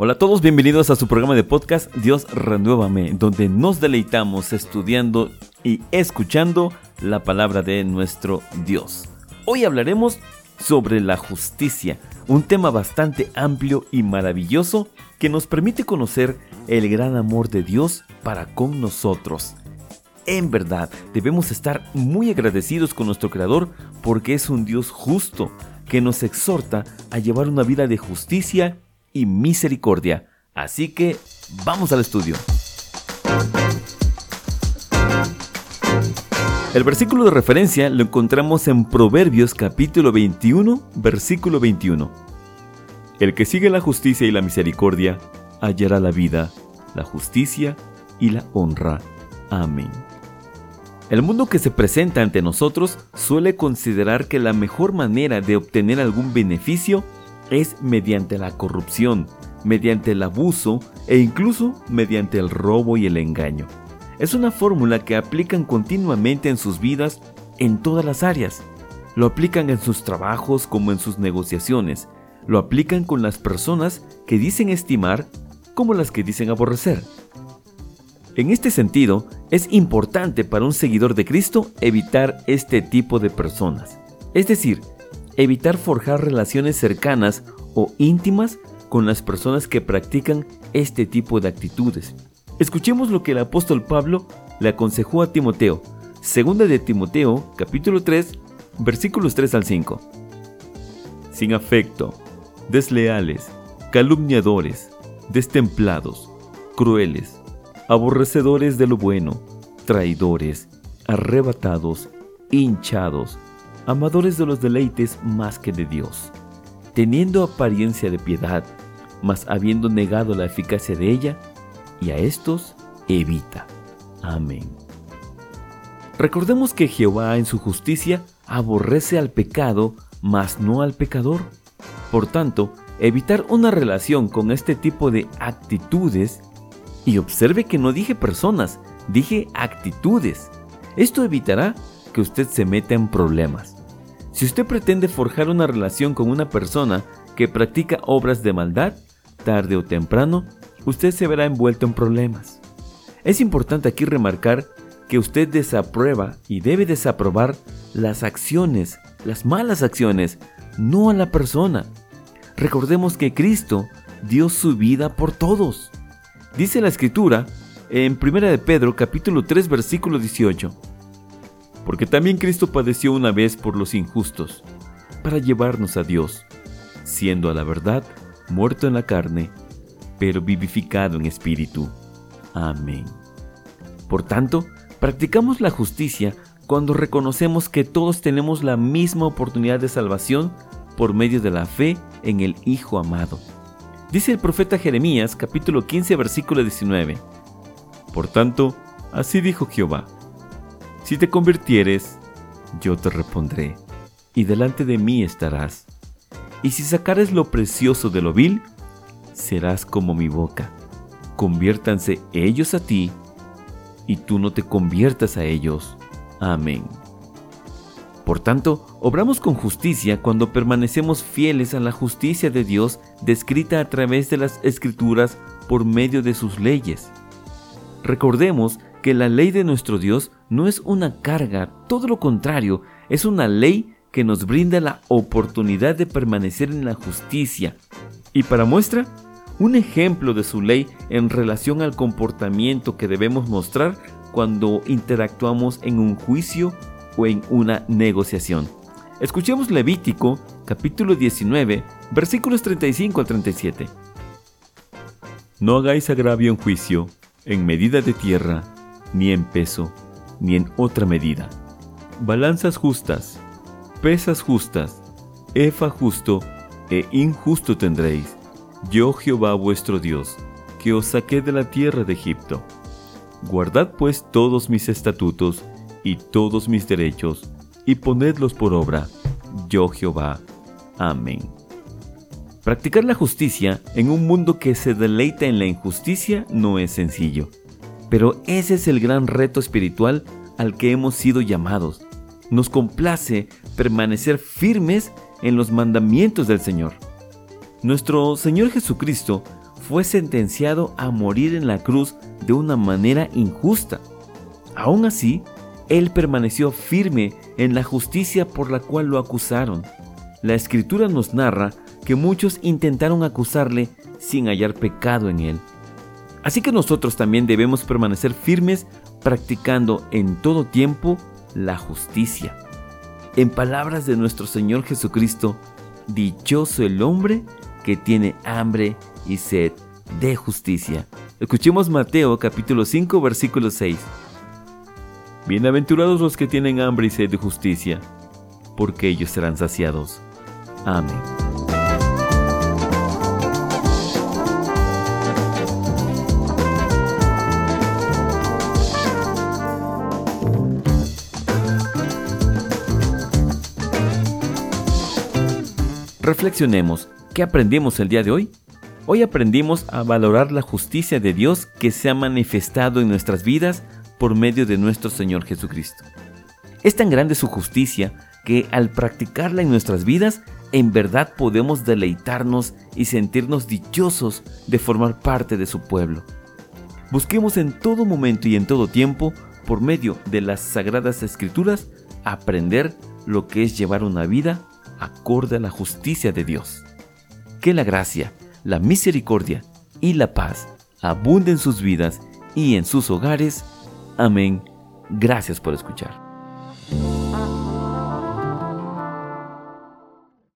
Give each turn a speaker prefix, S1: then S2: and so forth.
S1: Hola a todos, bienvenidos a su programa de podcast Dios Renuévame, donde nos deleitamos estudiando y escuchando la palabra de nuestro Dios. Hoy hablaremos sobre la justicia, un tema bastante amplio y maravilloso que nos permite conocer el gran amor de Dios para con nosotros. En verdad, debemos estar muy agradecidos con nuestro Creador porque es un Dios justo que nos exhorta a llevar una vida de justicia y misericordia. Así que vamos al estudio. El versículo de referencia lo encontramos en Proverbios capítulo 21, versículo 21. El que sigue la justicia y la misericordia hallará la vida, la justicia y la honra. Amén. El mundo que se presenta ante nosotros suele considerar que la mejor manera de obtener algún beneficio es mediante la corrupción, mediante el abuso e incluso mediante el robo y el engaño. Es una fórmula que aplican continuamente en sus vidas en todas las áreas. Lo aplican en sus trabajos como en sus negociaciones. Lo aplican con las personas que dicen estimar como las que dicen aborrecer. En este sentido, es importante para un seguidor de Cristo evitar este tipo de personas. Es decir, evitar forjar relaciones cercanas o íntimas con las personas que practican este tipo de actitudes. Escuchemos lo que el apóstol Pablo le aconsejó a Timoteo. Segunda de Timoteo, capítulo 3, versículos 3 al 5. Sin afecto, desleales, calumniadores, destemplados, crueles, aborrecedores de lo bueno, traidores, arrebatados, hinchados, amadores de los deleites más que de Dios, teniendo apariencia de piedad, mas habiendo negado la eficacia de ella, y a estos evita. Amén. Recordemos que Jehová en su justicia aborrece al pecado, mas no al pecador. Por tanto, evitar una relación con este tipo de actitudes, y observe que no dije personas, dije actitudes. Esto evitará que usted se meta en problemas. Si usted pretende forjar una relación con una persona que practica obras de maldad, tarde o temprano, usted se verá envuelto en problemas. Es importante aquí remarcar que usted desaprueba y debe desaprobar las acciones, las malas acciones, no a la persona. Recordemos que Cristo dio su vida por todos. Dice la escritura en 1 de Pedro capítulo 3 versículo 18 porque también Cristo padeció una vez por los injustos, para llevarnos a Dios, siendo a la verdad muerto en la carne, pero vivificado en espíritu. Amén. Por tanto, practicamos la justicia cuando reconocemos que todos tenemos la misma oportunidad de salvación por medio de la fe en el Hijo amado. Dice el profeta Jeremías capítulo 15 versículo 19. Por tanto, así dijo Jehová, si te convirtieres, yo te repondré, y delante de mí estarás. Y si sacares lo precioso de lo vil, serás como mi boca. Conviértanse ellos a ti, y tú no te conviertas a ellos. Amén. Por tanto, obramos con justicia cuando permanecemos fieles a la justicia de Dios descrita a través de las escrituras por medio de sus leyes. Recordemos que la ley de nuestro Dios no es una carga, todo lo contrario, es una ley que nos brinda la oportunidad de permanecer en la justicia. Y para muestra, un ejemplo de su ley en relación al comportamiento que debemos mostrar cuando interactuamos en un juicio o en una negociación. Escuchemos Levítico capítulo 19 versículos 35 al 37. No hagáis agravio en juicio, en medida de tierra, ni en peso, ni en otra medida. Balanzas justas, pesas justas, efa justo e injusto tendréis. Yo Jehová vuestro Dios, que os saqué de la tierra de Egipto. Guardad pues todos mis estatutos y todos mis derechos, y ponedlos por obra. Yo Jehová. Amén. Practicar la justicia en un mundo que se deleita en la injusticia no es sencillo. Pero ese es el gran reto espiritual al que hemos sido llamados. Nos complace permanecer firmes en los mandamientos del Señor. Nuestro Señor Jesucristo fue sentenciado a morir en la cruz de una manera injusta. Aún así, Él permaneció firme en la justicia por la cual lo acusaron. La escritura nos narra que muchos intentaron acusarle sin hallar pecado en Él. Así que nosotros también debemos permanecer firmes practicando en todo tiempo la justicia. En palabras de nuestro Señor Jesucristo, dichoso el hombre que tiene hambre y sed de justicia. Escuchemos Mateo capítulo 5 versículo 6. Bienaventurados los que tienen hambre y sed de justicia, porque ellos serán saciados. Amén. Reflexionemos, ¿qué aprendimos el día de hoy? Hoy aprendimos a valorar la justicia de Dios que se ha manifestado en nuestras vidas por medio de nuestro Señor Jesucristo. Es tan grande su justicia que al practicarla en nuestras vidas, en verdad podemos deleitarnos y sentirnos dichosos de formar parte de su pueblo. Busquemos en todo momento y en todo tiempo, por medio de las sagradas escrituras, aprender lo que es llevar una vida acorde a la justicia de Dios. Que la gracia, la misericordia y la paz abunden en sus vidas y en sus hogares. Amén. Gracias por escuchar.